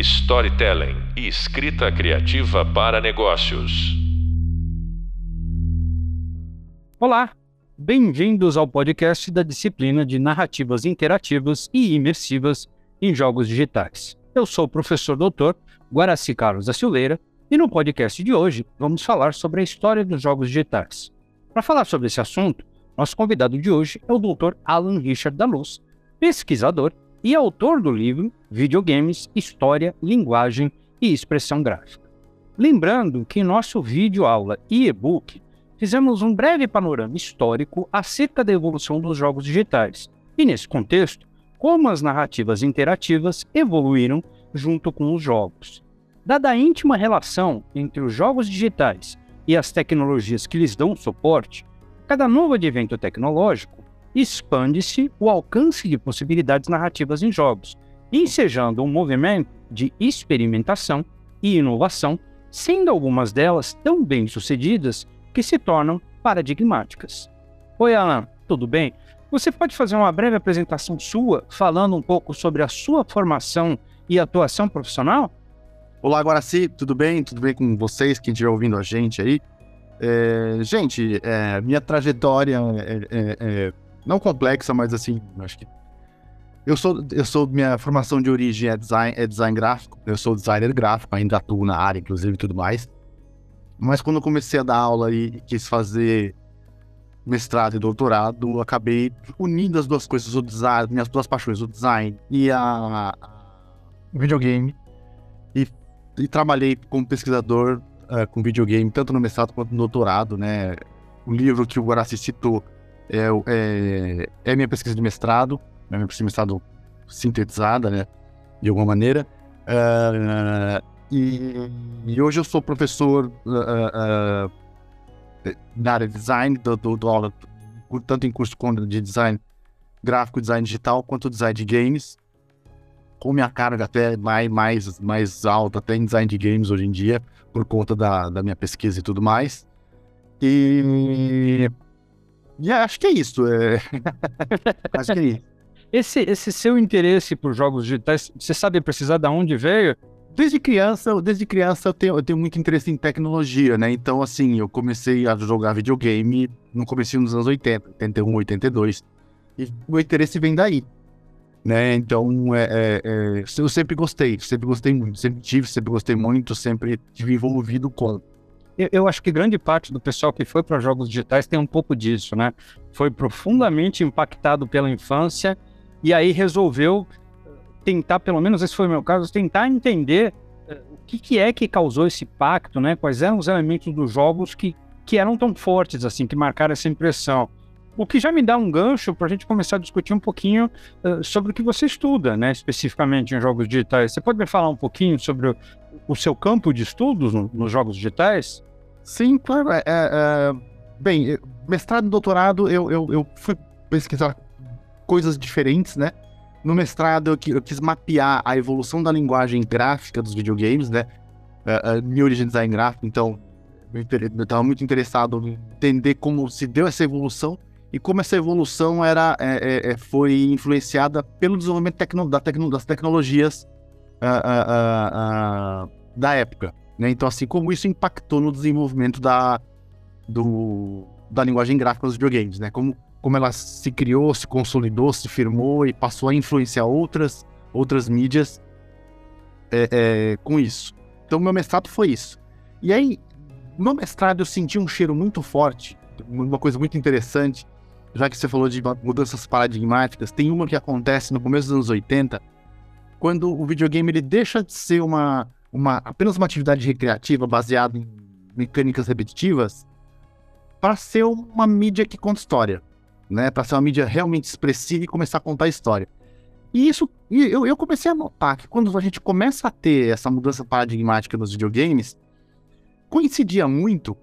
storytelling e escrita criativa para negócios. Olá, bem-vindos ao podcast da disciplina de narrativas interativas e imersivas em jogos digitais. Eu sou o professor doutor Guaraci Carlos da Silveira e no podcast de hoje vamos falar sobre a história dos jogos digitais. Para falar sobre esse assunto, nosso convidado de hoje é o Dr. Alan Richard da Luz, pesquisador e autor do livro Videogames, História, Linguagem e Expressão Gráfica. Lembrando que em nosso vídeo aula e e-book fizemos um breve panorama histórico acerca da evolução dos jogos digitais e, nesse contexto, como as narrativas interativas evoluíram junto com os jogos. Dada a íntima relação entre os jogos digitais e as tecnologias que lhes dão suporte, cada novo advento tecnológico expande-se o alcance de possibilidades narrativas em jogos, ensejando um movimento de experimentação e inovação, sendo algumas delas tão bem sucedidas que se tornam paradigmáticas. Oi, Alan, tudo bem? Você pode fazer uma breve apresentação sua, falando um pouco sobre a sua formação e atuação profissional? Olá, Guaraci, tudo bem? Tudo bem com vocês, quem estiver ouvindo a gente aí? É, gente, é, minha trajetória é, é, é não complexa, mas assim, acho que eu sou, eu sou minha formação de origem é design, é design gráfico. Eu sou designer gráfico, ainda atuo na área, inclusive, e tudo mais. Mas quando eu comecei a dar aula e quis fazer mestrado e doutorado, acabei unindo as duas coisas, o design, minhas duas paixões, o design e a, a videogame. E, e, trabalhei como pesquisador uh, com videogame, tanto no mestrado quanto no doutorado, né? O livro que o Guaraci citou é, é, é minha pesquisa de mestrado, é minha pesquisa de mestrado sintetizada, né, de alguma maneira. Uh, e, e, hoje eu sou professor uh, uh, na área de design, dou, dou, dou aula tanto em curso de design gráfico, design digital, quanto design de games, com minha carga até mais, mais, mais alta, até em design de games hoje em dia, por conta da, da minha pesquisa e tudo mais. E e acho que é isso. É... acho que é isso. Esse, esse seu interesse por jogos digitais, você sabe precisar de onde veio? Desde criança, desde criança eu tenho, eu tenho muito interesse em tecnologia, né? Então, assim, eu comecei a jogar videogame no começo dos anos 80, 81, 82. E o interesse vem daí, né? Então, é, é, é, eu sempre gostei, sempre gostei muito, sempre tive, sempre gostei muito, sempre tive envolvido com eu, eu acho que grande parte do pessoal que foi para jogos digitais tem um pouco disso, né? Foi profundamente impactado pela infância e aí resolveu eh, tentar, pelo menos esse foi o meu caso, tentar entender uh, o que, que, é que causou esse impacto, né? Quais eram os elementos dos jogos que, que eram tão fortes, assim, que marcaram essa impressão. O que já me dá um gancho para a gente começar a discutir um pouquinho uh, sobre o que você estuda, né, especificamente em jogos digitais. Você pode me falar um pouquinho sobre o, o seu campo de estudos no, nos jogos digitais? Sim, claro. É, é, é bem, mestrado e doutorado, eu, eu, eu fui pesquisar coisas diferentes, né? No mestrado, eu, eu, quis mapear a evolução da linguagem gráfica dos videogames, né? Uh, uh, minha origem design gráfico, então eu estava muito interessado em entender como se deu essa evolução e como essa evolução era, é, é, é foi influenciada pelo desenvolvimento tecno, da tecno, das tecnologias uh, da época. Né? Então, assim, como isso impactou no desenvolvimento da, do, da linguagem gráfica dos videogames, né? Como, como ela se criou, se consolidou, se firmou e passou a influenciar outras, outras mídias é, é, com isso. Então, meu mestrado foi isso. E aí, no mestrado, eu senti um cheiro muito forte, uma coisa muito interessante, já que você falou de mudanças paradigmáticas, tem uma que acontece no começo dos anos 80, quando o videogame ele deixa de ser uma uma, apenas uma atividade recreativa baseada em mecânicas repetitivas para ser uma mídia que conta história, né? Para ser uma mídia realmente expressiva e começar a contar história. E isso, eu, eu comecei a notar que quando a gente começa a ter essa mudança paradigmática nos videogames, coincidia muito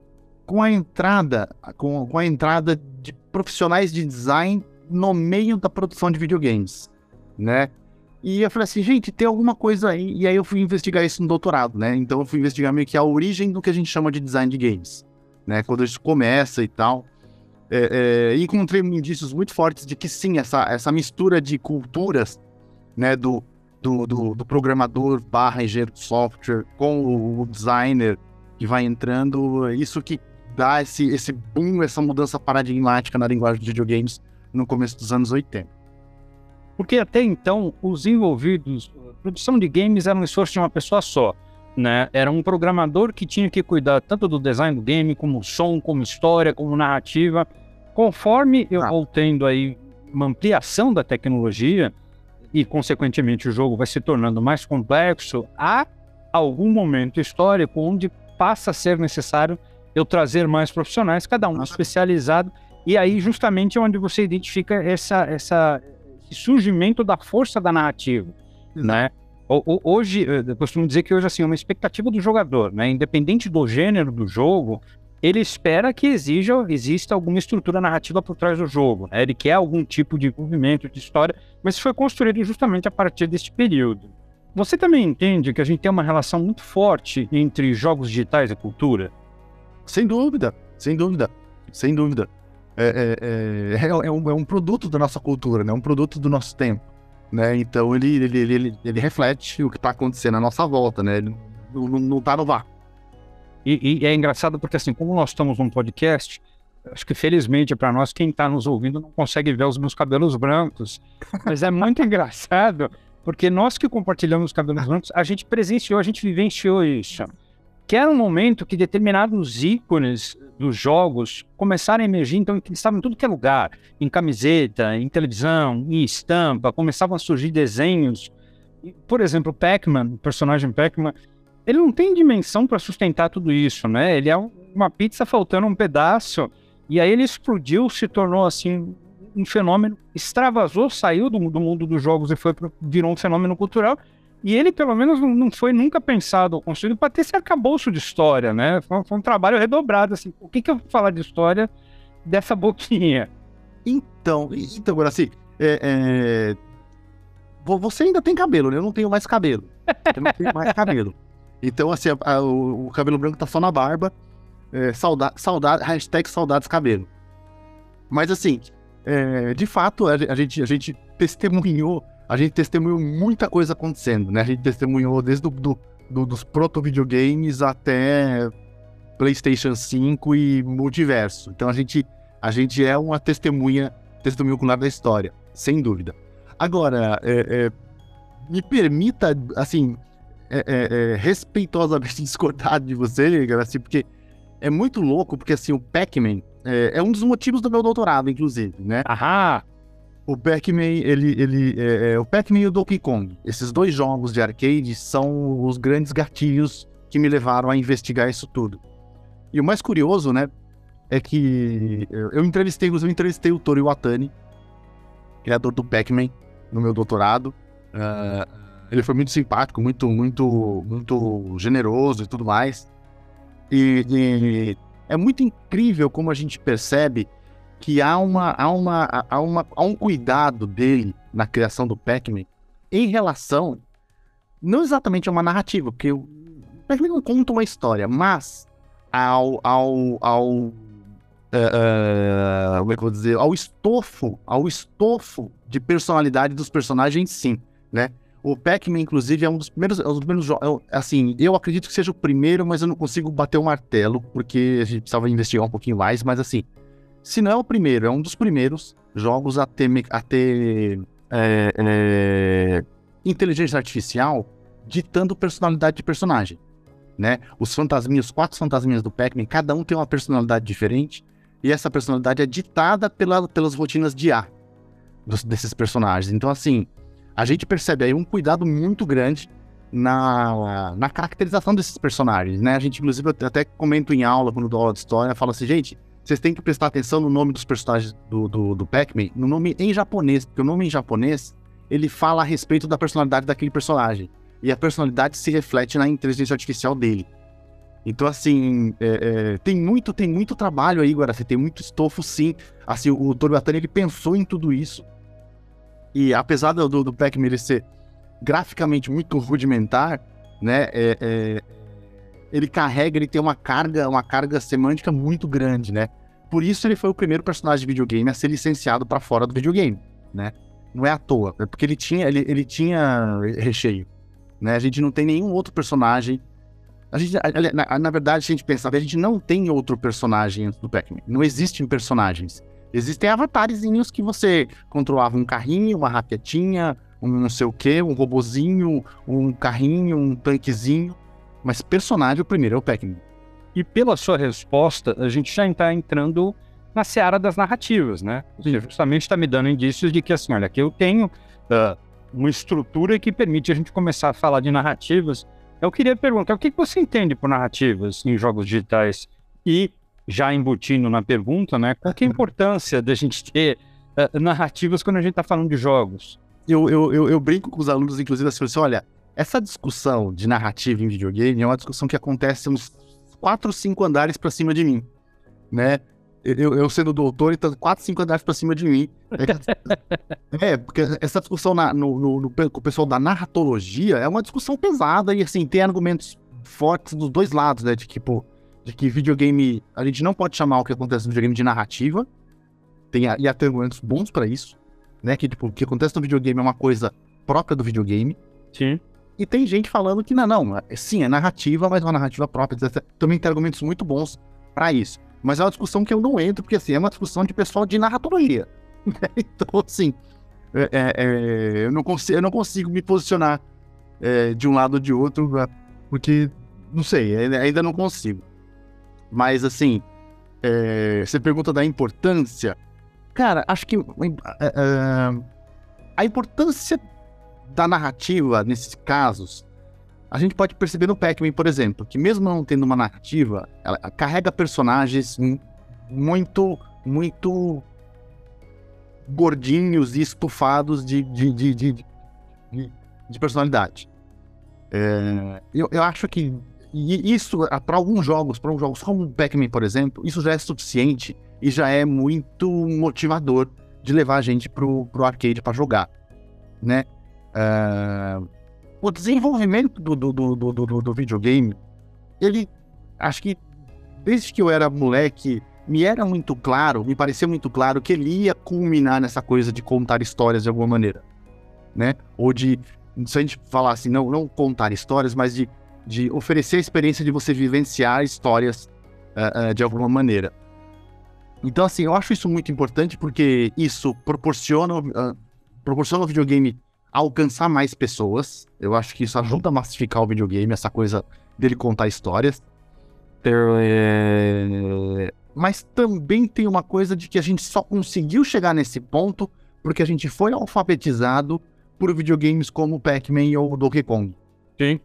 com a entrada, com, com a entrada de profissionais de design no meio da produção de videogames, né? E eu falei assim, gente, tem alguma coisa aí. E aí eu fui investigar isso no doutorado, né? Então eu fui investigar meio que a origem do que a gente chama de design de games, né? Quando isso começa e tal. É, é, encontrei indícios muito fortes de que sim, essa, essa mistura de culturas, né? Do, do, do, do programador barra engenheiro de software com o, o designer que vai entrando, isso que dá esse, esse boom, essa mudança paradigmática na linguagem de videogames no começo dos anos 80. Porque até então, os envolvidos, produção de games era um esforço de uma pessoa só. Né? Era um programador que tinha que cuidar tanto do design do game, como som, como história, como narrativa. Conforme eu ah. vou tendo aí uma ampliação da tecnologia e, consequentemente, o jogo vai se tornando mais complexo, há algum momento histórico onde passa a ser necessário eu trazer mais profissionais, cada um especializado, e aí justamente é onde você identifica essa, essa, surgimento da força da narrativa, né? Hoje, eu costumo dizer que hoje assim, é uma expectativa do jogador, né? Independente do gênero do jogo, ele espera que exija, exista alguma estrutura narrativa por trás do jogo. Né? Ele quer algum tipo de movimento, de história, mas foi construído justamente a partir deste período. Você também entende que a gente tem uma relação muito forte entre jogos digitais e cultura? Sem dúvida, sem dúvida, sem dúvida. É, é, é, é, um, é um produto da nossa cultura, né? um produto do nosso tempo. Né? Então ele, ele, ele, ele reflete o que está acontecendo à nossa volta, né? ele não está no vácuo. E, e, é engraçado porque, assim, como nós estamos num podcast, acho que felizmente para nós, quem está nos ouvindo não consegue ver os meus cabelos brancos. Mas é muito engraçado, porque nós que compartilhamos os cabelos brancos, a gente presenciou, a gente vivenciou isso que era um momento que determinados ícones dos jogos começaram a emergir, então eles estavam em tudo que é lugar, em camiseta, em televisão, em estampa, começavam a surgir desenhos. Por exemplo, Pac-Man, o personagem Pac-Man, ele não tem dimensão para sustentar tudo isso, né? Ele é uma pizza faltando um pedaço, e aí ele explodiu, se tornou assim um fenômeno, extravasou, saiu do, do mundo dos jogos e foi virou um fenômeno cultural e ele, pelo menos, não foi nunca pensado ou construído para ter esse arcabouço de história, né? Foi, foi, um trabalho redobrado, assim. O que, que eu vou falar de história dessa boquinha? Então, então assim, é, é... você ainda tem cabelo, né? Eu não tenho mais cabelo. Eu não tenho mais cabelo. Então, assim, a, a, o, o, cabelo branco tá só na barba. É, saudade, saudade, hashtag saudades cabelo. Mas, assim, é, de fato, a, a, gente, a gente testemunhou a gente testemunhou muita coisa acontecendo, né? A gente testemunhou desde do, do, do, dos proto-videogames até PlayStation 5 e multiverso. Então a gente, a gente é uma testemunha, testemunha ocular da história, sem dúvida. Agora, é, é, me permita, assim, é, é, é respeitosamente discordar de você, assim, porque é muito louco, porque assim, o Pac-Man é, é, um dos motivos do meu doutorado, inclusive, né? Aham! O Pac-Man, ele, ele, é, é, o Pac-Man e o Donkey Kong. Esses dois jogos de arcade são os grandes gatilhos que me levaram a investigar isso tudo. E o mais curioso, né, é que eu, entrevistei, eu entrevistei o Toru Iwatani, criador do Pac-Man, no meu doutorado. Uh, ele foi muito simpático, muito, muito, muito generoso e tudo mais. E, e é muito incrível como a gente percebe que há, uma, há, uma, há, uma, há um cuidado dele na criação do Pac-Man em relação, não exatamente a uma narrativa, porque o Pac-Man não conta uma história, mas ao, ao, ao uh, como é que eu vou dizer, ao estofo, ao estofo de personalidade dos personagens, sim, né? O Pac-Man, inclusive, é um dos primeiros, é um dos primeiros jogos. Assim, eu acredito que seja o primeiro, mas eu não consigo bater o martelo, porque a gente precisava investigar um pouquinho mais. Mas, assim, se não é o primeiro, é um dos primeiros jogos a ter, a ter é, é, inteligência artificial ditando personalidade de personagem. Né? Os fantasminhos, os quatro fantasminhas do Pac-Man, cada um tem uma personalidade diferente, e essa personalidade é ditada pela, pelas rotinas de A dos, desses personagens. Então, assim, a gente percebe aí um cuidado muito grande na, na caracterização desses personagens, né? A gente, inclusive, até comento em aula, quando dou aula de história, fala assim, gente, vocês têm que prestar atenção no nome dos personagens do, do, do Pac-Man, no nome em japonês, porque o nome em japonês, ele fala a respeito da personalidade daquele personagem. E a personalidade se reflete na inteligência artificial dele. Então, assim, é, é, tem muito, tem muito trabalho aí, agora, tem muito estofo, sim. Assim, o Atani, ele pensou em tudo isso. E apesar do, do Pac-Man ser graficamente muito rudimentar, né, é, é ele carrega, ele tem uma carga, uma carga semântica muito grande, né? Por isso ele foi o primeiro personagem de videogame a ser licenciado para fora do videogame, né? não é à toa, é porque ele tinha, ele, ele tinha recheio. Né? A gente não tem nenhum outro personagem. A gente, na, na verdade, se a gente pensar, a gente não tem outro personagem antes do Pac-Man. Não existem personagens. Existem avatarezinhos que você controlava um carrinho, uma raquetinha, um não sei o que, um robozinho, um carrinho, um tanquezinho. Mas personagem, o primeiro é o Pac-Man. E pela sua resposta, a gente já está entrando na seara das narrativas, né? Você justamente está me dando indícios de que, assim, olha, aqui eu tenho uh, uma estrutura que permite a gente começar a falar de narrativas. Eu queria perguntar, o que você entende por narrativas em jogos digitais? E, já embutindo na pergunta, né, qual é a importância da gente ter uh, narrativas quando a gente está falando de jogos? Eu, eu, eu, eu, brinco com os alunos, inclusive, assim, olha, essa discussão de narrativa em videogame é uma discussão que acontece uns quatro, cinco andares para cima de mim, né? Eu, eu sendo doutor, então quatro, cinco andares para cima de mim. É, é, porque essa discussão na, no, no, no, com o pessoal da narratologia é uma discussão pesada e, assim, tem argumentos fortes dos dois lados, né? De que, pô, de que videogame, a gente não pode chamar o que acontece no videogame de narrativa, tem, e há argumentos bons para isso, né? Que, tipo, o que acontece no videogame é uma coisa própria do videogame. Sim. E tem gente falando que não, não, é, sim, é narrativa, mas é uma narrativa própria. Também tem argumentos muito bons para isso. Mas é uma discussão que eu não entro, porque assim, é uma discussão de pessoal de narratologia. então, assim, é, é, é, eu, não consigo, eu não consigo me posicionar é, de um lado ou de outro, porque, não sei, ainda não consigo. Mas, assim, é, você pergunta da importância. Cara, acho que a importância da narrativa nesses casos a gente pode perceber no Pac-Man, por exemplo, que mesmo não tendo uma narrativa, ela carrega personagens muito, muito gordinhos e estufados de, de, de, de, de personalidade. É, eu, eu acho que isso, para alguns jogos, para alguns jogos como o Pac-Man, por exemplo, isso já é suficiente e já é muito motivador de levar a gente pro, pro arcade para jogar, né? É, o desenvolvimento do, do, do, do, do videogame, ele, acho que desde que eu era moleque, me era muito claro, me parecia muito claro que ele ia culminar nessa coisa de contar histórias de alguma maneira, né? Ou de, se a gente falar assim, não, não contar histórias, mas de, de oferecer a experiência de você vivenciar histórias uh, uh, de alguma maneira. Então, assim, eu acho isso muito importante porque isso proporciona, uh, proporciona ao videogame alcançar mais pessoas. Eu acho que isso ajuda a massificar o videogame, essa coisa dele contar histórias. É... Mas também tem uma coisa de que a gente só conseguiu chegar nesse ponto porque a gente foi alfabetizado por videogames como Pac-Man ou Donkey Kong. Sim.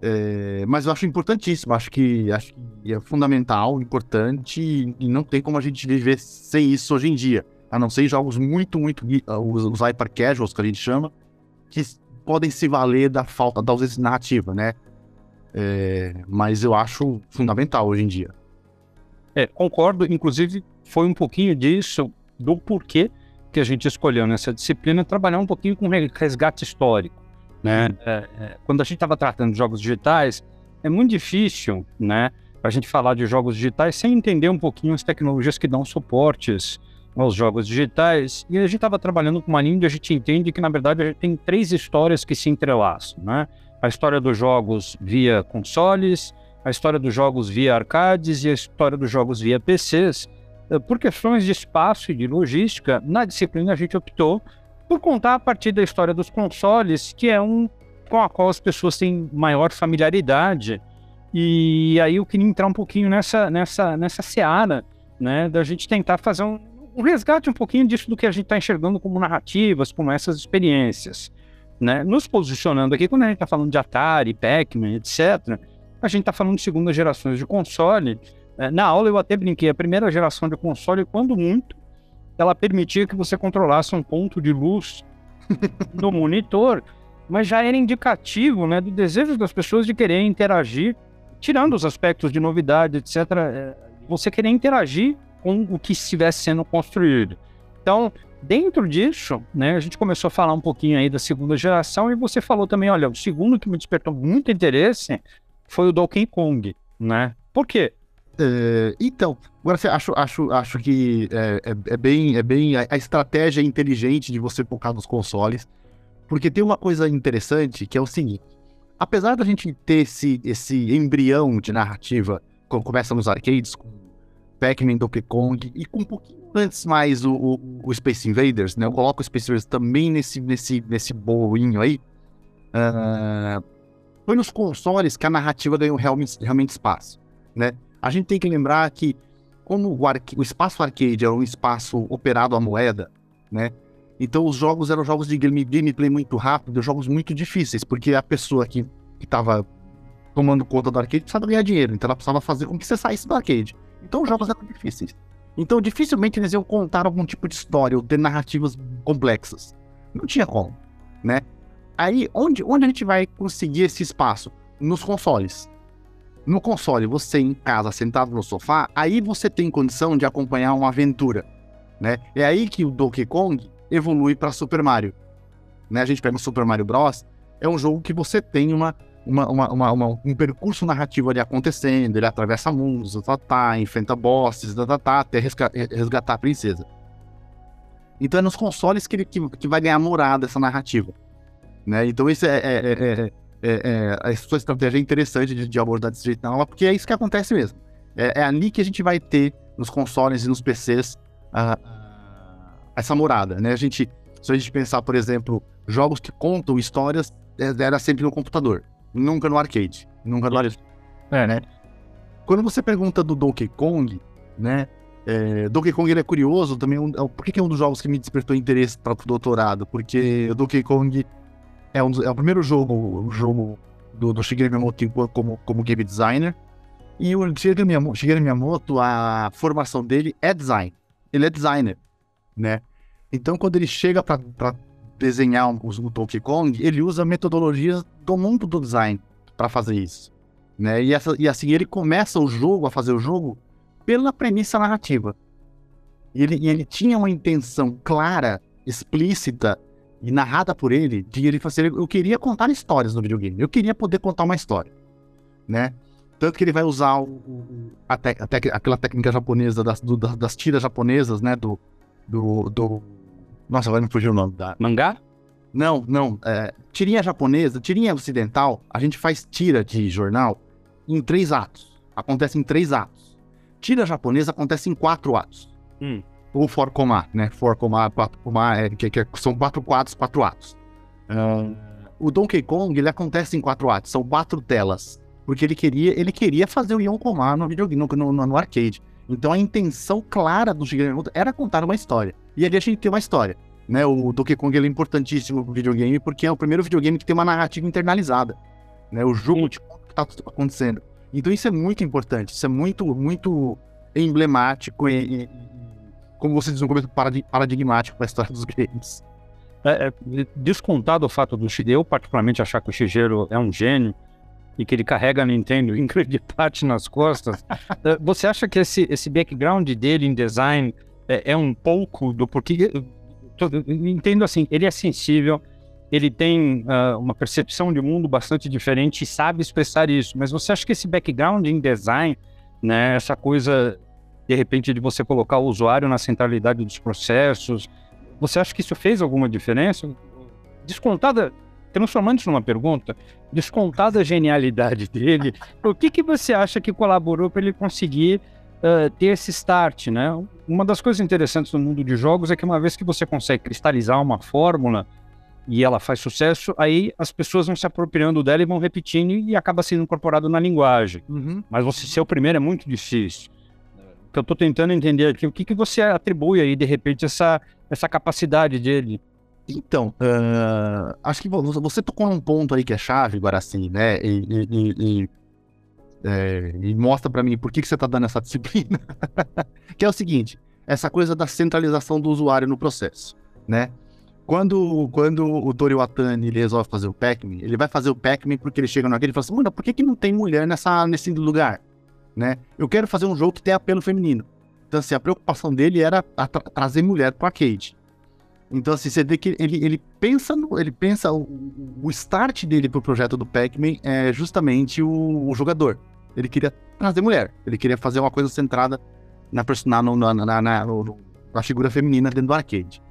É... mas eu acho importantíssimo, acho que, acho que é fundamental, importante, e não tem como a gente viver sem isso hoje em dia a não ser jogos muito, muito. Ah, os, os hyper casuals que a gente chama, que podem se valer da falta da ausência narrativa, né? É, mas eu acho fundamental hoje em dia. É, concordo. Inclusive, foi um pouquinho disso, do porquê que a gente escolheu nessa disciplina trabalhar um pouquinho com resgate histórico. Né? É, é, quando a gente estava tratando de jogos digitais, é muito difícil né, a gente falar de jogos digitais sem entender um pouquinho as tecnologias que dão suportes aos jogos digitais, e a gente estava trabalhando com uma onde a gente entende que, na verdade, a gente tem três histórias que se entrelaçam, né? A história dos jogos via consoles, a história dos jogos via arcades e a história dos jogos via PCs. Eh, por questões de espaço e de logística, na disciplina a gente optou por contar a partir da história dos consoles, que é um com a qual as pessoas têm maior familiaridade. E aí eu queria entrar um pouquinho nessa, nessa, nessa seara, né, da gente tentar fazer um, um resgate um pouquinho disso do que a gente está enxergando como narrativas, como essas experiências. Né? Nos posicionando aqui, quando a gente está falando de Atari, Pac-Man, etc., a gente está falando de segunda gerações de console. Né? Na aula eu até brinquei, a primeira geração de console, quando muito, ela permitia que você controlasse um ponto de luz no monitor, mas já era indicativo né, do desejo das pessoas de querer interagir, tirando os aspectos de novidade, etc., é, você querer interagir com o que estivesse sendo construído. Então, dentro disso, né, a gente começou a falar um pouquinho aí da segunda geração e você falou também, olha, o segundo que me despertou muito interesse foi o Donkey Kong, né? Por quê? É, então, Agora, você acho, acho, acho que é, é, é bem, é bem a, a estratégia inteligente de você focar nos consoles, porque tem uma coisa interessante que é o seguinte: apesar da gente ter esse, esse embrião de narrativa, quando começa nos arcades, com Pac-Man, Donkey Kong, e com um pouquinho antes mais o, o, o, Space Invaders, né? Eu coloco o Space Invaders também nesse, nesse, nesse bolinho aí. Uh, foi nos consoles que a narrativa ganhou realmente, realmente espaço, né? A gente tem que lembrar que como o, o espaço arcade era um espaço operado à moeda, né? Então os jogos eram jogos de game, gameplay muito rápido, jogos muito difíceis, porque a pessoa que estava tomando conta do arcade precisava ganhar dinheiro, então ela precisava fazer com que você saísse do arcade. Então os jogos eram difíceis. Então dificilmente eles iam contar algum tipo de história ou ter narrativas complexas. Não tinha como, né? Aí, onde, onde a gente vai conseguir esse espaço? Nos consoles. No console, você em casa, sentado no sofá, aí você tem condição de acompanhar uma aventura, né? É aí que o Donkey Kong evolui para Super Mario. Né? A gente pega o Super Mario Bros. É um jogo que você tem uma, uma, uma, uma um percurso narrativo ali acontecendo, ele atravessa mundos, tá, tá, enfrenta bosses, tá, tá, tá, até resgatar a princesa. Então é nos consoles que, ele, que, que vai ganhar morada essa narrativa. Né? Então isso é, é, é, é, é, sua estratégia é interessante de, de abordar desse jeito na porque é isso que acontece mesmo. É, é, ali que a gente vai ter nos consoles e nos PCs a, essa morada, né? A gente, se a gente pensar, por exemplo, jogos que contam histórias, era sempre no computador, nunca no arcade, nunca no arcade. É, né? Quando você pergunta do Donkey Kong, né? É, Donkey Kong ele é curioso também. Um, por que, é um dos jogos que me despertou interesse para o doutorado? Porque o Donkey Kong é, um, é o primeiro jogo, jogo do, do Shigeru Miyamoto como, como game designer. E o Shigeru Miyamoto, Shigeru Miyamoto, a formação dele é design. Ele é designer, né? Então, quando ele chega para desenhar o, o Donkey Kong, ele usa metodologias do mundo do design para fazer isso. Né? E, essa, e assim, ele começa o jogo, a fazer o jogo, pela premissa narrativa. E ele, ele tinha uma intenção clara, explícita e narrada por ele, de ele fazer. Eu queria contar histórias no videogame. Eu queria poder contar uma história, né? Tanto que ele vai usar o a te, a te, aquela técnica japonesa das, do, das tiras japonesas, né? Do, do, do. Nossa, agora me fugiu o nome da. Mangá? Não, não. É, tirinha japonesa, tirinha ocidental, a gente faz tira de jornal em três atos. Acontece em três atos. Tira japonesa acontece em quatro atos. Hum ou for comar, né? For comar, quatro comar, é, que, que, são quatro quadros, quatro atos. Uh, o Donkey Kong, ele acontece em quatro atos, são quatro telas. Porque ele queria, ele queria fazer o Ion Comar no videogame, no, no, no, arcade. Então a intenção clara do Shigeru era contar uma história. E ali a gente tem uma história. Né? O Donkey Kong é importantíssimo pro videogame porque é o primeiro videogame que tem uma narrativa internalizada. Né? O jogo de como que tá acontecendo. Então isso é muito importante, isso é muito, muito emblemático e, e como você diz no começo, paradigmático para a história dos games. É, é, descontado o fato do Shigeru, eu particularmente achar que o Shigeru é um gênio e que ele carrega a Nintendo em grande parte nas costas, é, você acha que esse, esse background dele em design é, é um pouco do porquê? entendo assim, ele é sensível, ele tem uh, uma percepção de mundo bastante diferente e sabe expressar isso, mas você acha que esse background em design, né, essa coisa de repente, de você colocar o usuário na centralidade dos processos. Você acha que isso fez alguma diferença? Descontada, transformando isso numa pergunta, descontada a genialidade dele, o que, que você acha que colaborou para ele conseguir uh, ter esse start, né? Uma das coisas interessantes no mundo de jogos é que uma vez que você consegue cristalizar uma fórmula e ela faz sucesso, aí as pessoas vão se apropriando dela e vão repetindo e acaba sendo incorporado na linguagem. Uhum. Mas você ser o primeiro é muito difícil que eu estou tentando entender aqui, o que, que você atribui aí, de repente, essa, essa capacidade dele? Então, uh, acho que você tocou num ponto aí que é chave, agora assim, né? É, e mostra para mim por que, que você está dando essa disciplina. que é o seguinte, essa coisa da centralização do usuário no processo, né? Quando, quando o Tori Watani ele resolve fazer o Pac-Man, ele vai fazer o Pac-Man porque ele chega naquele e fala assim, mano, por que, que não tem mulher nessa, nesse lugar? né? Eu quero fazer um jogo que tenha apelo feminino. Então, assim, a preocupação dele era tra trazer mulher pro arcade. Então, assim, você vê que ele, ele pensa, no, ele pensa o, o start dele pro projeto do Pac-Man é justamente o, o, jogador. Ele queria trazer mulher, ele queria fazer uma coisa centrada na, na, na, na, na, na figura feminina dentro do arcade.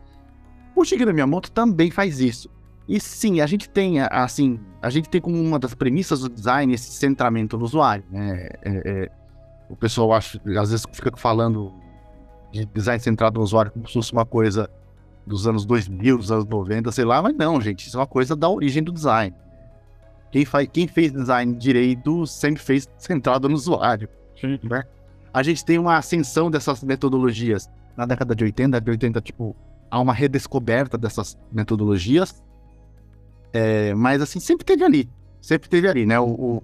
O Shigeru Miyamoto também faz isso. E sim, a gente tem, assim, a gente tem como uma das premissas do design esse centramento no usuário, né? É, é, o pessoal acha, às vezes fica falando de design centrado no usuário como se fosse uma coisa dos anos 2000, dos anos 90, sei lá, mas não, gente, isso é uma coisa da origem do design. Quem, faz, quem fez design direito sempre fez centrado no usuário. Sim. Né? A gente tem uma ascensão dessas metodologias na década de 80, década de 80, tipo, há uma redescoberta dessas metodologias, é, mas assim, sempre teve ali, sempre teve ali, né? O,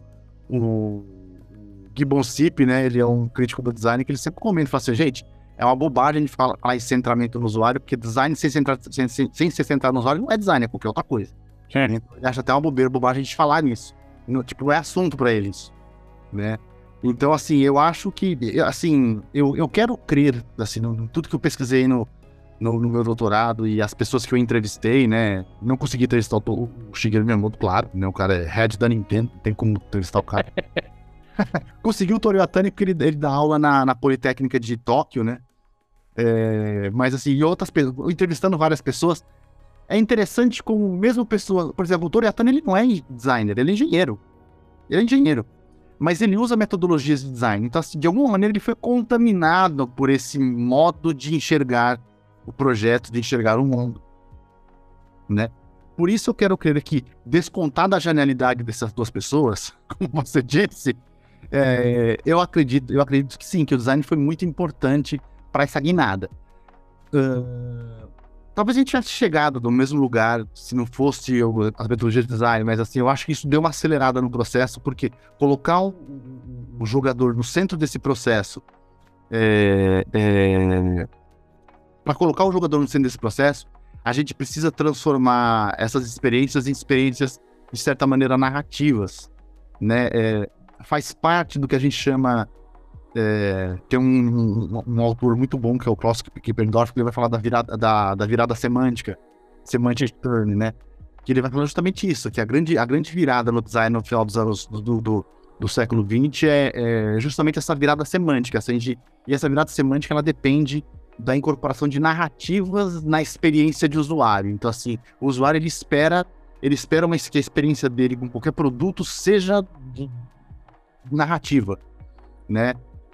o, o Gibbon Sip, né, ele é um crítico do design que ele sempre comenta, fala assim, gente, é uma bobagem a gente falar, em centramento no usuário, porque design sem, centrar, sem, sem, ser centrado no usuário não é design, é qualquer outra coisa. É. Ele acha até uma bobeira, bobagem a gente falar nisso. Não, tipo, não é assunto para eles, né? Então, assim, eu acho que, assim, eu, eu quero crer, assim, no, tudo que eu pesquisei no, no, no, meu doutorado e as pessoas que eu entrevistei, né? Não consegui entrevistar o, o Shigeru Miyamoto, claro, né? O cara é head da Nintendo, não tem como entrevistar o cara. Consegui o Torio Atani porque ele, ele dá aula na, na Politécnica de Tóquio, né? É, mas assim, e outras pessoas, entrevistando várias pessoas, é interessante como mesmo pessoa, por exemplo, o Torio Atani, ele não é designer, ele é engenheiro. Ele é engenheiro. Mas ele usa metodologias de design. Então, assim, de alguma maneira, ele foi contaminado por esse modo de enxergar o projeto, de enxergar o mundo. Né? Por isso eu quero crer que, descontada a genialidade dessas duas pessoas, como você disse, é, eu acredito, eu acredito que sim, que o design foi muito importante para essa guinada. Uh, talvez a gente tivesse chegado no mesmo lugar se não fosse as metodologias de design, mas assim, eu acho que isso deu uma acelerada no processo, porque colocar o, o jogador no centro desse processo, é, é, para colocar o jogador no centro desse processo, a gente precisa transformar essas experiências em experiências, de certa maneira, narrativas, né? É, faz parte do que a gente chama. É, tem um, um, um, autor muito bom que é o Klaus Kippendorf, que ele vai falar da virada, da, da virada semântica, semantic turn, né? Que ele vai falar justamente isso, que a grande, a grande virada no design no final dos anos do, do, do século XX é, é, justamente essa virada semântica. Assim, de, e essa virada semântica ela depende da incorporação de narrativas na experiência de usuário. Então, assim, o usuário ele espera, ele espera uma, que a experiência dele com qualquer produto seja narrativa, né?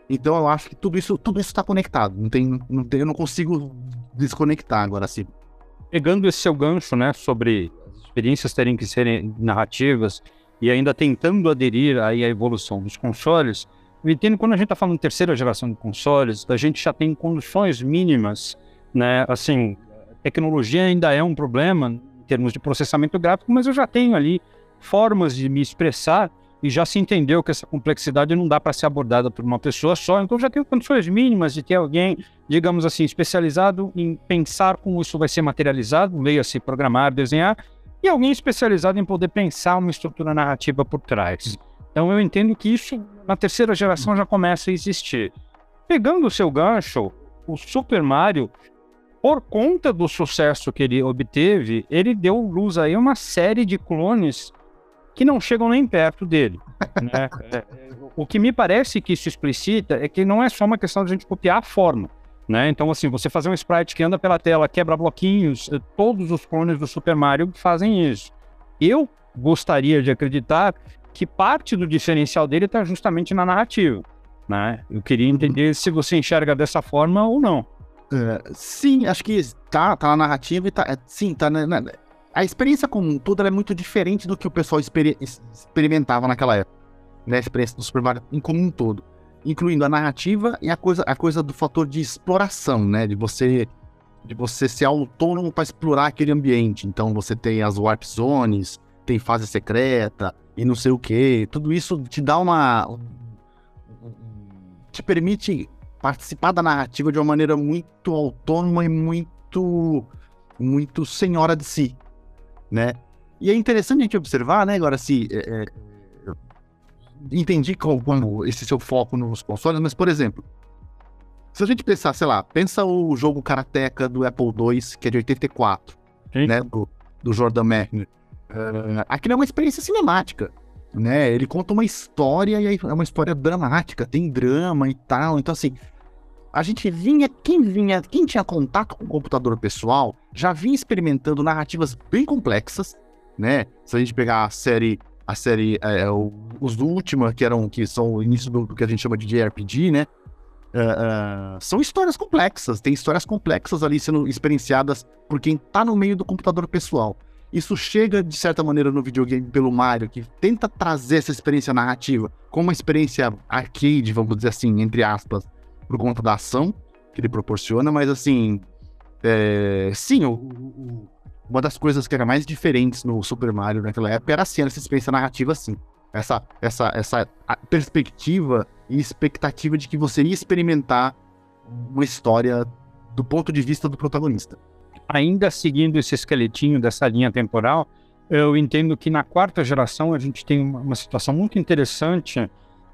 Então eu acho que tudo isso tudo isso está conectado. Não tem, não tem, eu não consigo desconectar agora assim. Pegando esse seu gancho, né, sobre as experiências terem que serem narrativas e ainda tentando aderir aí à evolução dos consoles, eu entendo quando a gente está falando terceira geração de consoles, a gente já tem condições mínimas, né? Assim, tecnologia ainda é um problema em termos de processamento gráfico, mas eu já tenho ali formas de me expressar e já se entendeu que essa complexidade não dá para ser abordada por uma pessoa só, então já tenho condições mínimas de ter alguém, digamos assim, especializado em pensar como isso vai ser materializado, meio a se programar, desenhar, e alguém especializado em poder pensar uma estrutura narrativa por trás. Então eu entendo que isso na terceira geração já começa a existir. Pegando o seu gancho, o Super Mario, por conta do sucesso que ele obteve, ele deu luz aí a uma série de clones que não chegam nem perto dele. Né? É, o que me parece que isso explicita é que não é só uma questão de a gente copiar a forma. Né? Então, assim, você fazer um sprite que anda pela tela, quebra bloquinhos, eh, todos os clones do Super Mario fazem isso. Eu gostaria de acreditar que parte do diferencial dele está justamente na narrativa. Né? Eu queria entender se você enxerga dessa forma ou não. Uh, sim, acho que tá, tá na narrativa e tá. É, sim, tá na, na, a experiência como um todo é muito diferente do que o pessoal exper experimentava naquela época. Né? A experiência do Super Mario em como um todo. Incluindo a narrativa e a coisa, a coisa do fator de exploração, né? De você, de você ser autônomo para explorar aquele ambiente. Então você tem as warp zones, tem fase secreta e não sei o que. Tudo isso te dá uma. te permite participar da narrativa de uma maneira muito autônoma e muito. muito senhora de si né? E é interessante a gente observar, né, agora se é, é, entendi qual, como esse seu foco nos consoles, mas por exemplo, se a gente pensar, sei lá, pensa o jogo Karateka do Apple II, que é de 84, Sim. né, do, do Jordan Mechner. Uh, aquilo é uma experiência cinemática, né? Ele conta uma história e é uma história dramática, tem drama e tal. Então, assim, a gente vinha, quem vinha, quem tinha contato com o computador pessoal, já vinha experimentando narrativas bem complexas, né? Se a gente pegar a série, a série, é, é o, os últimos, que eram, que são o início do, do que a gente chama de JRPG, né? Uh, uh, são histórias complexas, tem histórias complexas ali sendo experienciadas por quem tá no meio do computador pessoal. Isso chega, de certa maneira, no videogame pelo Mario, que tenta trazer essa experiência narrativa como uma experiência arcade, vamos dizer assim, entre aspas, por conta da ação que ele proporciona, mas assim, é, sim, o, o, uma das coisas que era mais diferentes no Super Mario naquela época era assim, essa experiência narrativa assim. Essa, essa, essa perspectiva e expectativa de que você ia experimentar uma história do ponto de vista do protagonista. Ainda seguindo esse esqueletinho dessa linha temporal, eu entendo que na quarta geração a gente tem uma, uma situação muito interessante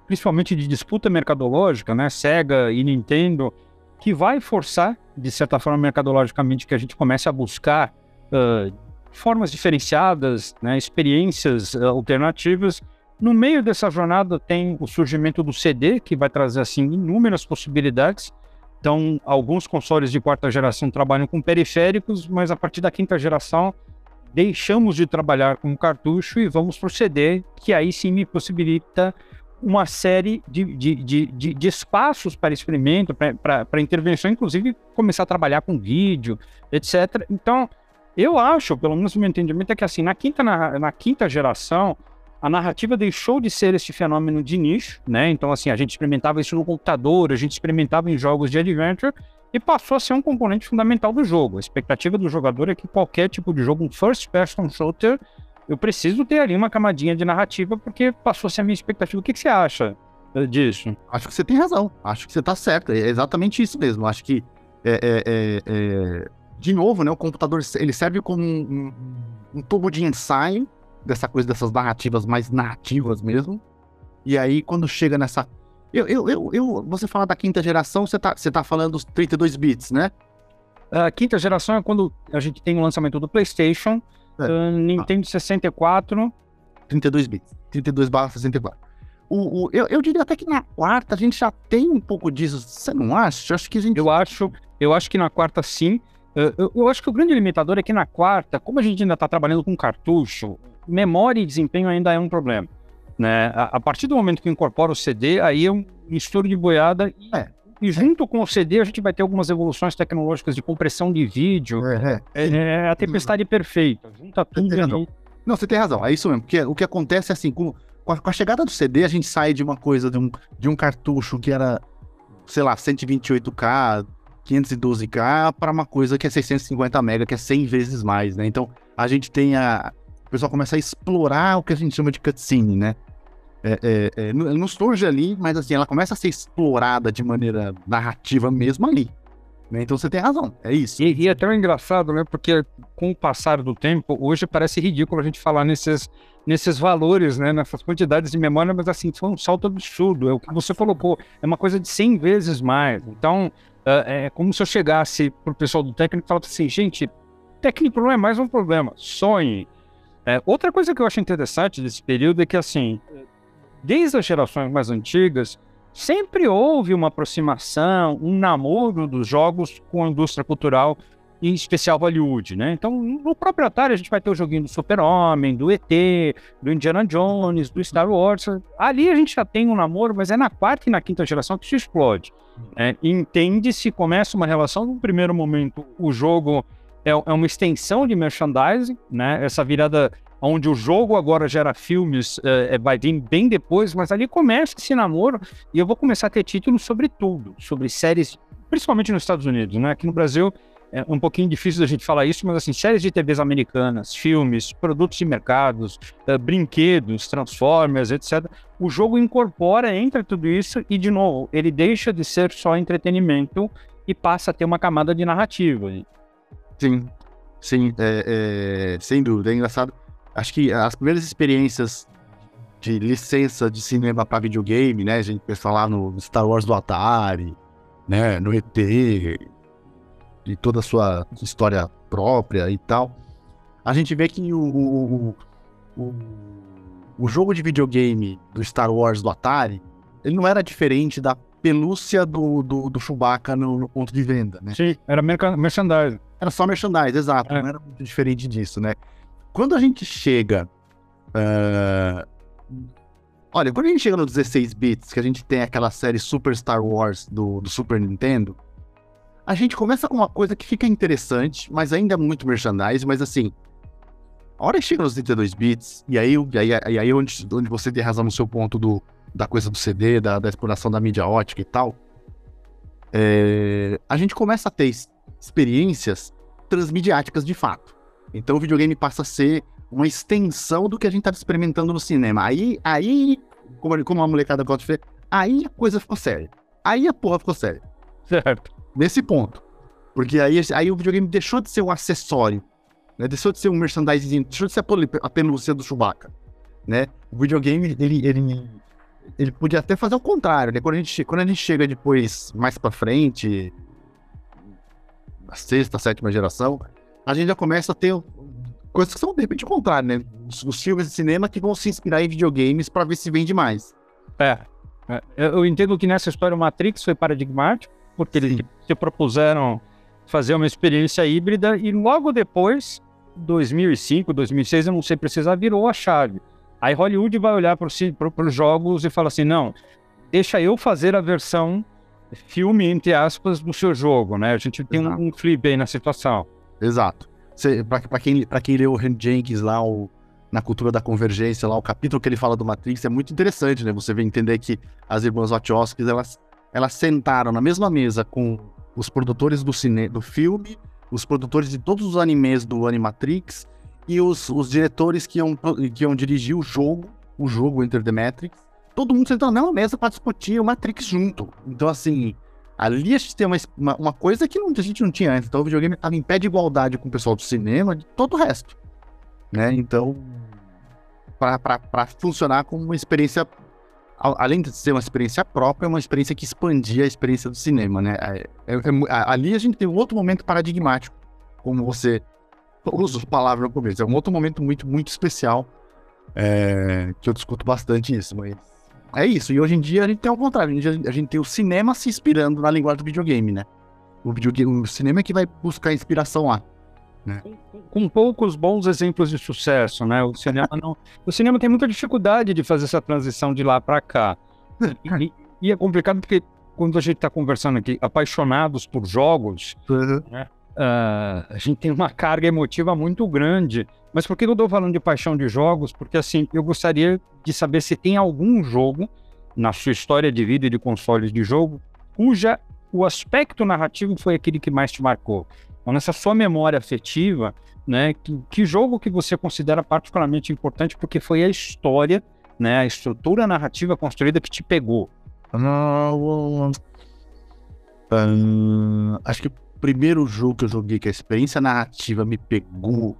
principalmente de disputa mercadológica, né, Sega e Nintendo, que vai forçar, de certa forma, mercadologicamente, que a gente comece a buscar uh, formas diferenciadas, né, experiências uh, alternativas. No meio dessa jornada tem o surgimento do CD, que vai trazer assim inúmeras possibilidades. Então, alguns consoles de quarta geração trabalham com periféricos, mas a partir da quinta geração deixamos de trabalhar com cartucho e vamos para o CD, que aí sim me possibilita uma série de, de, de, de, de espaços para experimento, para intervenção, inclusive começar a trabalhar com vídeo, etc. Então, eu acho, pelo menos o meu entendimento, é que assim, na quinta, na, na quinta geração, a narrativa deixou de ser esse fenômeno de nicho, né? Então, assim, a gente experimentava isso no computador, a gente experimentava em jogos de adventure e passou a ser um componente fundamental do jogo. A expectativa do jogador é que qualquer tipo de jogo, um first person shooter, eu preciso ter ali uma camadinha de narrativa porque passou a ser a minha expectativa. O que, que você acha eh, disso? Acho que você tem razão. Acho que você está certo. É exatamente isso mesmo. Acho que, é, é, é, é, de novo, né, o computador ele serve como um, um, um tubo de ensaio dessa coisa, dessas narrativas mais narrativas mesmo. E aí, quando chega nessa. Eu, eu, eu, eu, você fala da quinta geração, você está você tá falando dos 32 bits, né? A quinta geração é quando a gente tem o lançamento do PlayStation, é. Uh, Nintendo ah. 64. 32 bits. 32 barra 64. O, o, eu, eu diria até que na quarta a gente já tem um pouco disso. Você não acha? Eu acho que a gente. Eu acho, eu acho que na quarta sim. Uh, eu, eu, acho que o grande limitador é que na quarta, como a gente ainda está trabalhando com cartucho, memória e desempenho ainda é um problema. Né? A, a, partir do momento que incorpora o CD, aí é um mistura de boiada e é. E junto com o CD, a gente vai ter algumas evoluções tecnológicas de compressão de vídeo. É, é, é a tempestade perfeita. Junta tudo ali. Não, você tem razão. É isso mesmo. Porque o que acontece é assim, com, com, a, com a chegada do CD, a gente sai de uma coisa, de um, de um cartucho que era, sei lá, 128K, 512K, para uma coisa que é 650 MB, que é 100 vezes mais, né? Então, a gente tem a... O pessoal começa a explorar o que a gente chama de cutscene, né? É, é, é, não surge ali, mas assim, ela começa a ser explorada de maneira narrativa mesmo ali. Né? Então você tem razão, é isso. E, e é tão engraçado, né? Porque com o passar do tempo, hoje parece ridículo a gente falar nesses, nesses valores, né? Nessas quantidades de memória, mas assim, foi um salto absurdo. É o que você colocou, é uma coisa de 100 vezes mais. Então, é, é como se eu chegasse pro pessoal do técnico e falasse assim, gente, técnico não é mais um problema, sonhe. É, outra coisa que eu acho interessante desse período é que, assim, desde as gerações mais antigas, sempre houve uma aproximação, um namoro dos jogos com a indústria cultural, em especial Hollywood, né? Então, no próprio Atari a gente vai ter o joguinho do Super-Homem, do ET, do Indiana Jones, do Star Wars. Ali a gente já tem um namoro, mas é na quarta e na quinta geração que isso explode. Né? Entende-se, começa uma relação, no primeiro momento o jogo é, é uma extensão de merchandising, né? Essa virada onde o jogo agora gera filmes, é, vai vir bem depois, mas ali começa esse namoro e eu vou começar a ter títulos sobre tudo, sobre séries, principalmente nos Estados Unidos, né? Aqui no Brasil é um pouquinho difícil da gente falar isso, mas assim, séries de TVs americanas, filmes, produtos de mercados, uh, brinquedos, Transformers, etc. O jogo incorpora, entra tudo isso e, de novo, ele deixa de ser só entretenimento e passa a ter uma camada de narrativa. Sim, sim, é, é, sem dúvida. É engraçado acho que as primeiras experiências de licença de cinema para videogame, né? A gente pensa lá no Star Wars do Atari, né? No ET, e toda a sua história própria e tal. A gente vê que o, o, o, o jogo de videogame do Star Wars do Atari, ele não era diferente da pelúcia do, do, do Chewbacca no, no ponto de venda, né? Sim, era merchandising. Era só merchandise, exato. É. Não era muito diferente disso, né? Quando a gente chega. ah, Olha, quando a gente chega no 16 bits, que a gente tem aquela série Super Star Wars do, do Super Nintendo, a gente começa com uma coisa que fica interessante, mas ainda é muito merchandise, mas assim. A hora que chega nos 32 bits, e aí, e aí, e aí onde, onde você tem razão no seu ponto do, da coisa do CD, da, da exploração da mídia ótica e tal, é, a gente começa a ter experiências transmediáticas de fato. Então o videogame passa a ser uma extensão do que a gente estava experimentando no cinema. Aí, aí como, como a molecada gosta de ver, aí a coisa ficou séria. Aí a porra ficou séria. Certo. Nesse ponto. Porque aí, aí o videogame deixou de ser um acessório. Né? Deixou de ser um merchandising, deixou de ser a, pelúcia do Chewbacca. Né? O videogame, ele, ele, ele podia até fazer o contrário. Né? Quando, a gente, quando a gente chega depois, mais pra frente, na sexta, sétima geração, a gente já começa a ter coisas que são de repente o contrário, né? Os, os filmes de cinema que vão se inspirar em videogames pra ver se vende mais. É. É, Eu entendo que nessa história o Matrix foi paradigmático, porque eles se propuseram fazer uma experiência híbrida e logo depois, 2005, 2006, eu não sei precisar, virou a chave. Aí Hollywood vai olhar para os jogos e fala assim, não, deixa eu fazer a versão filme, entre aspas, do seu jogo, né? A gente tem um, Exato. um flip aí na situação. Exato. Pra quem, pra quem leu o Henry Jenkins lá, o, na cultura da convergência, lá, o capítulo que ele fala do Matrix é muito interessante, né? Você vê entender que as irmãs Wachowski, elas, elas sentaram na mesma mesa com os produtores do, cine, do filme, os produtores de todos os animes do Animatrix e os, os diretores que iam, que iam dirigir o jogo, o jogo Enter the Matrix. Todo mundo sentou na mesma mesa para discutir o Matrix junto. Então, assim, Ali a gente tem uma, uma, coisa que não- a gente não tinha antes. Então o videogame estava em pé de igualdade com o pessoal do cinema de todo o resto. Né? Então, para funcionar como uma experiência, além de ser uma experiência própria, é uma experiência que expandia a experiência do cinema. Né? É- é- é ali a gente tem um outro momento paradigmático, como você usa a palavra no começo. É um outro momento muito, muito especial, é, que eu discuto bastante isso, mas é isso. E hoje em dia a gente tem ao contrário. A gente, a gente tem o cinema se inspirando na linguagem do videogame, né? O, videogame, o cinema é que vai buscar inspiração lá. com poucos bons exemplos de sucesso, né? O cinema não, o cinema tem muita dificuldade de fazer essa transição de lá para cá. E, e é complicado porque quando a gente está conversando aqui, apaixonados por jogos, ah, a gente tem uma carga emotiva muito grande. Mas por que eu estou falando de paixão de jogos? Porque assim, eu gostaria de saber se tem algum jogo na sua história de vida e de consoles de jogo cuja o aspecto narrativo foi aquele que mais te marcou. Então, nessa sua memória afetiva, né, que, que jogo que você considera particularmente importante porque foi a história, né, a estrutura narrativa construída que te pegou? Não, Ahn, acho que primeiro jogo que eu joguei que a experiência narrativa me pegou,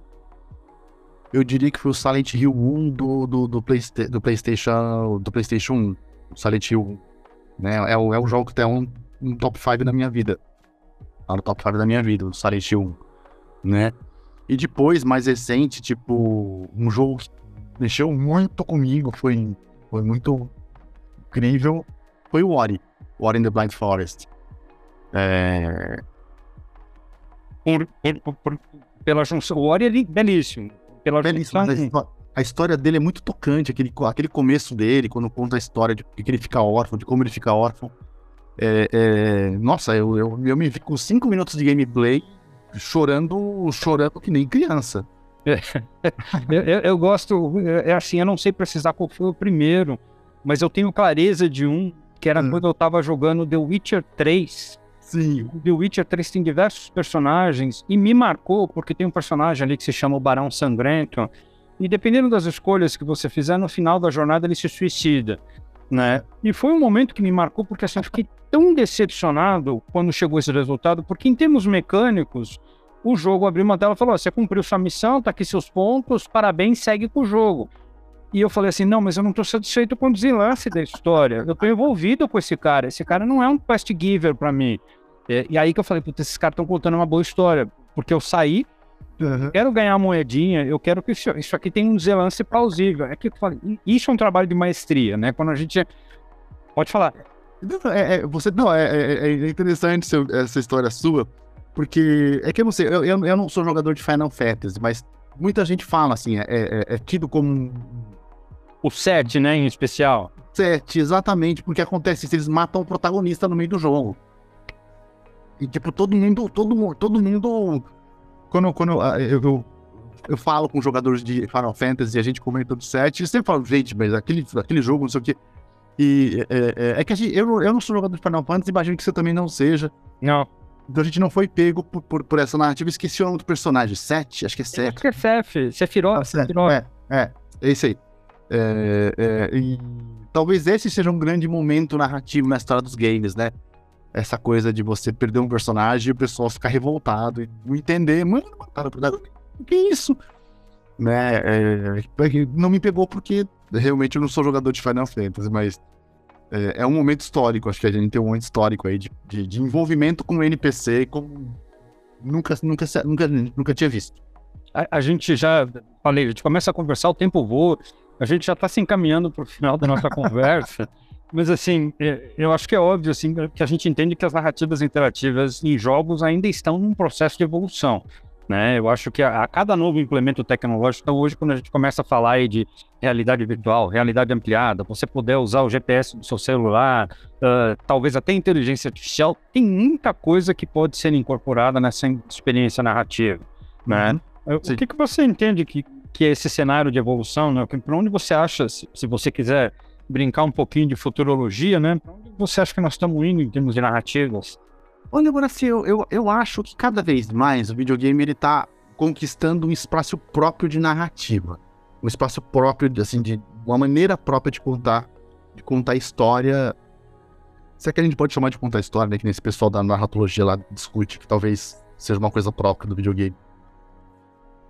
eu diria que foi o Silent Hill 1 do, do, do, Playsta- do PlayStation do PlayStation 1. O Silent Hill 1. Né? É, o, é o jogo que tem um, um top 5 da minha vida. Tá no top 5 da minha vida, o Silent Hill 1. Né? E depois, mais recente, tipo, um jogo que mexeu muito comigo, foi, foi muito incrível, foi o Ori. Ori in the Blind Forest. É, Por- por- por- pela junção, o Ori é belíssimo. Pela belíssimo, junção, histó- a história dele é muito tocante, aquele, aquele começo dele, quando conta a história de que ele fica órfão, de como ele fica órfão. É, é, nossa, eu, eu, eu me vi com 5 minutos de gameplay chorando, chorando que nem criança. Eu, eu- eu gosto, é é assim, eu não sei precisar qual foi o primeiro, mas eu tenho clareza de um, que era Hum. quando eu tava jogando The Witcher 3. Sim. The Witcher 3 tem diversos personagens e me marcou porque tem um personagem ali que se chama o Barão Sangrento. E dependendo das escolhas que você fizer, no final da jornada ele se suicida, né? E foi um momento que me marcou porque assim, eu fiquei tão decepcionado quando chegou esse resultado, porque em termos mecânicos, o jogo abriu uma tela e falou: "Ó, você cumpriu sua missão, tá aqui seus pontos, parabéns, segue com o jogo. E eu falei assim: não, mas eu não tô satisfeito com o desenlace da história. Eu tô envolvido com esse cara. Esse cara não é um quest giver pra mim. É, e aí que eu falei: puta, esses caras estão contando uma boa história. Porque eu saí, quero ganhar moedinha, eu quero que isso, isso aqui tenha um desenlace plausível. É que eu falei: isso é um trabalho de maestria, né? Quando a gente. Pode falar. É, é, você, não, é, é, é interessante seu, essa história sua, porque é que eu não sei, eu, eu, eu, não sou jogador de Final Fantasy, mas muita gente fala assim, é, é, é tido como. O 7, né, em especial. 7, exatamente, porque acontece isso, eles matam o protagonista no meio do jogo. E, tipo, todo mundo, todo mundo, todo mundo. Quando, quando ah, eu, eu, eu falo com jogadores de Final Fantasy e a gente comenta do 7, eles sempre falam, gente, mas aquele, aquele jogo, não sei o quê. E é, é, é que gente, eu, eu não sou jogador de Final Fantasy, imagino que você também não seja. Não. Então a gente não foi pego por, por, por essa narrativa. Esqueci o nome do personagem. Seth? Acho que é Seth. Acho que é Seth. Sephiroth. Ah, Sephiroth. É, é. É isso aí. É, é, e talvez esse seja um grande momento narrativo na história dos games, né? Essa coisa de você perder um personagem e o pessoal ficar revoltado e não entender. Mano, mataram o protagonista. O que é isso? Né? É, é não me pegou porque realmente eu não sou jogador de Final Fantasy, mas é, é, um momento histórico. Acho que a gente tem um momento histórico aí de, de, de envolvimento com o NPC como nunca, nunca, nunca, nunca tinha visto. A, a, gente já, falei, a gente começa a conversar, o tempo voa, a gente já está se encaminhando para o final da nossa conversa. Mas assim, é, eu acho que é óbvio assim que a gente entende que as narrativas interativas em jogos ainda estão num processo de evolução. Né? Eu acho que a, a, cada novo implemento tecnológico, então hoje quando a gente começa a falar aí de realidade virtual, realidade ampliada, você puder usar o GPS do seu celular, uh, talvez até inteligência artificial, tem muita coisa que pode ser incorporada nessa experiência narrativa, né? Uhum. O que, que você entende que, que é esse cenário de evolução, né? Para onde você acha, se, se você quiser brincar um pouquinho de futurologia, né? Onde você acha que nós estamos indo em termos de narrativas? Olha, agora assim, eu, eu, eu acho que cada vez mais o videogame ele tá conquistando um espaço próprio de narrativa. Um espaço próprio, assim, de uma maneira própria de contar, de contar história. Será que a gente pode chamar de contar história, né? Que nesse pessoal da narratologia lá discute, que talvez seja uma coisa própria do videogame.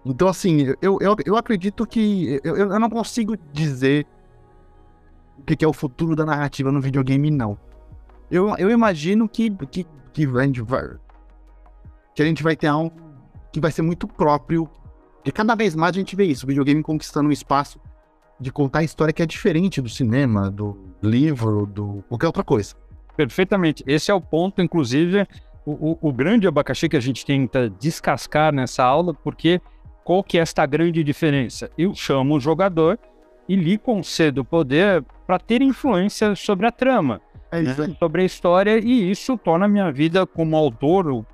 Então, assim, eu, eu, eu acredito que. Eu, eu não consigo dizer o que é o futuro da narrativa no videogame, não. Eu, eu imagino que, que que a gente vai, que a gente vai ter algo que vai ser muito próprio. E cada vez mais a gente vê isso, o videogame conquistando um espaço de contar a história que é diferente do cinema, do livro, do qualquer outra coisa. Perfeitamente. Esse é o ponto, inclusive, o, o, o grande abacaxi que a gente tenta descascar nessa aula, porque qual que é esta grande diferença? Eu chamo o jogador e lhe concedo o poder para ter influência sobre a trama. É né, sobre a história, e isso torna a minha vida como autor, ou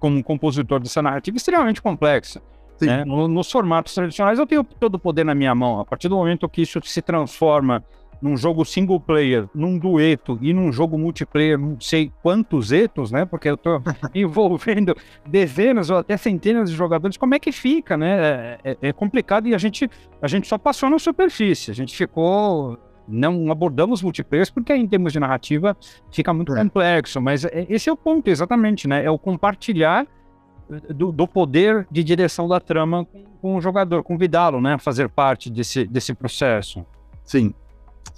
como compositor dessa narrativa, extremamente complexa. Né? No, nos formatos tradicionais, eu tenho todo o poder na minha mão. A partir do momento que isso se transforma num jogo single player, num dueto e num jogo multiplayer, não sei quantos etos, né? Porque eu estou envolvendo dezenas ou até centenas de jogadores, como é que fica, né? É, é, é, complicado e a gente, a gente só passou na superfície. A gente ficou não abordamos multiplayers porque em termos de narrativa fica muito é. complexo, mas é, esse é o ponto exatamente, né? É o compartilhar eh, do, do poder de direção da trama com, com o jogador, convidá-lo, né, a fazer parte desse, desse processo. Sim,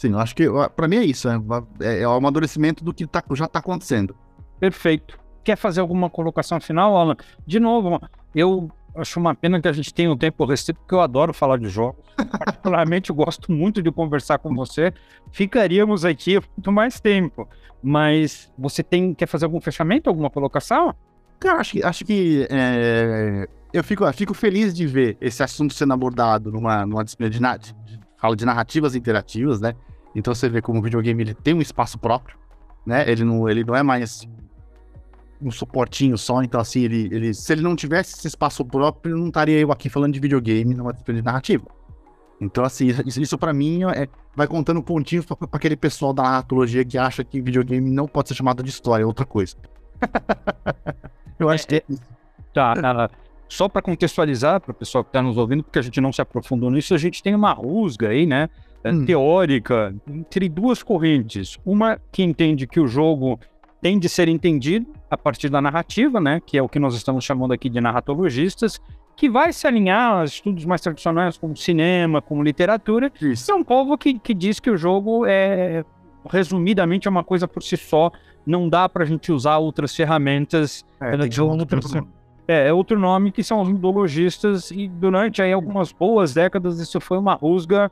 sim, acho que para mim é isso, é, é, é, o amadurecimento do que tá, já está acontecendo. Perfeito. Quer fazer alguma colocação final, Alan? De novo, eu acho uma pena que a gente tenha um tempo restrito, porque eu adoro falar de jogos. Particularmente, eu gosto muito de conversar com você. Ficaríamos aqui muito mais tempo. Mas você tem quer fazer algum fechamento, alguma colocação? Cara, acho que, acho que é, eu fico, eu fico feliz de ver esse assunto sendo abordado numa, numa disciplina de, de, de narrativas interativas, né? Então você vê como o videogame ele tem um espaço próprio, né? Ele não, ele não é mais um suportinho só, então assim, ele, ele, se ele não tivesse esse espaço próprio, não estaria eu aqui falando de videogame numa de narrativa. Então, assim, isso, isso para mim é, vai contando pontinhos para aquele pessoal da narratologia que acha que videogame não pode ser chamado de história, é outra coisa. eu acho que é, é Tá, tá. Só para contextualizar para o pessoal que está nos ouvindo, porque a gente não se aprofundou nisso, a gente tem uma rusga aí, né? É, hum. Teórica entre duas correntes. Uma que entende que o jogo tem de ser entendido a partir da narrativa, né, que é o que nós estamos chamando aqui de narratologistas, que vai se alinhar a estudos mais tradicionais como cinema, como literatura. Isso. É um povo que, que diz que o jogo é, resumidamente, é uma coisa por si só, não dá para a gente usar outras ferramentas. É, tem de outras, é, é outro nome que são os ludologistas, e durante aí algumas boas décadas isso foi uma rusga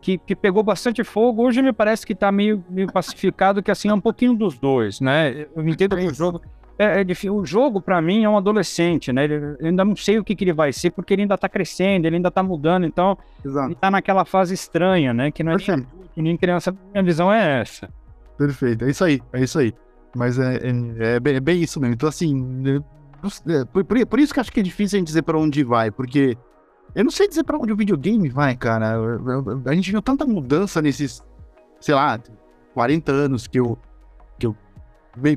que, que pegou bastante fogo. Hoje me parece que está meio, meio pacificado, que assim é um pouquinho dos dois, né? Eu entendo que o jogo. É, é, o jogo, para mim, é um adolescente, né? Ele, eu ainda não sei o que, que ele vai ser, porque ele ainda tá crescendo, ele ainda tá mudando, então Exato. ele tá naquela fase estranha, né? Que não é nem, nem criança. Minha visão é essa. Perfeito, é isso aí, é isso aí. Mas é, é, é, bem, é bem, isso mesmo. Então, assim, é, por, por, por, isso que acho que é difícil a gente dizer para onde vai, porque eu não sei dizer para onde o videogame vai, cara. A gente viu tanta mudança nesses, sei lá, 40 anos que eu, que eu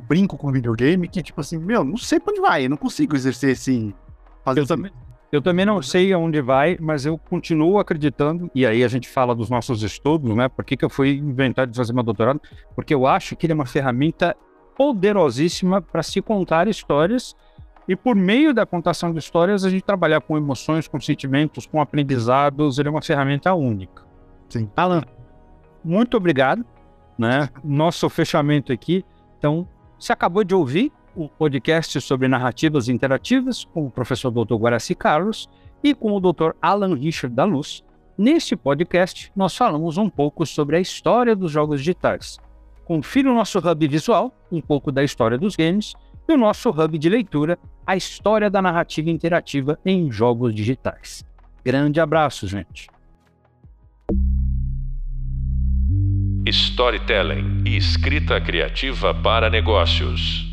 brinco com videogame que, tipo assim, meu, não sei pra onde vai, eu não consigo exercer esse. Fazer eu, também, eu também não sei aonde vai, mas eu continuo acreditando, e aí a gente fala dos nossos estudos, né? Por que, que eu fui inventar de fazer meu doutorado? Porque eu acho que ele é uma ferramenta poderosíssima para se contar histórias e por meio da contação de histórias, a gente trabalhar com emoções, com sentimentos, com aprendizados, ele é uma ferramenta única. Sim. Alan, muito obrigado. Né? Nosso fechamento aqui. Então, você acabou de ouvir o podcast sobre narrativas interativas com o professor Dr. Guaraci Carlos e com o Dr. Alan Richard da Luz. Neste podcast, nós falamos um pouco sobre a história dos jogos digitais. Confira o nosso hub visual, um pouco da história dos games e o nosso hub de leitura, a história da narrativa interativa em jogos digitais. Grande abraço, gente. Storytelling e escrita criativa para negócios.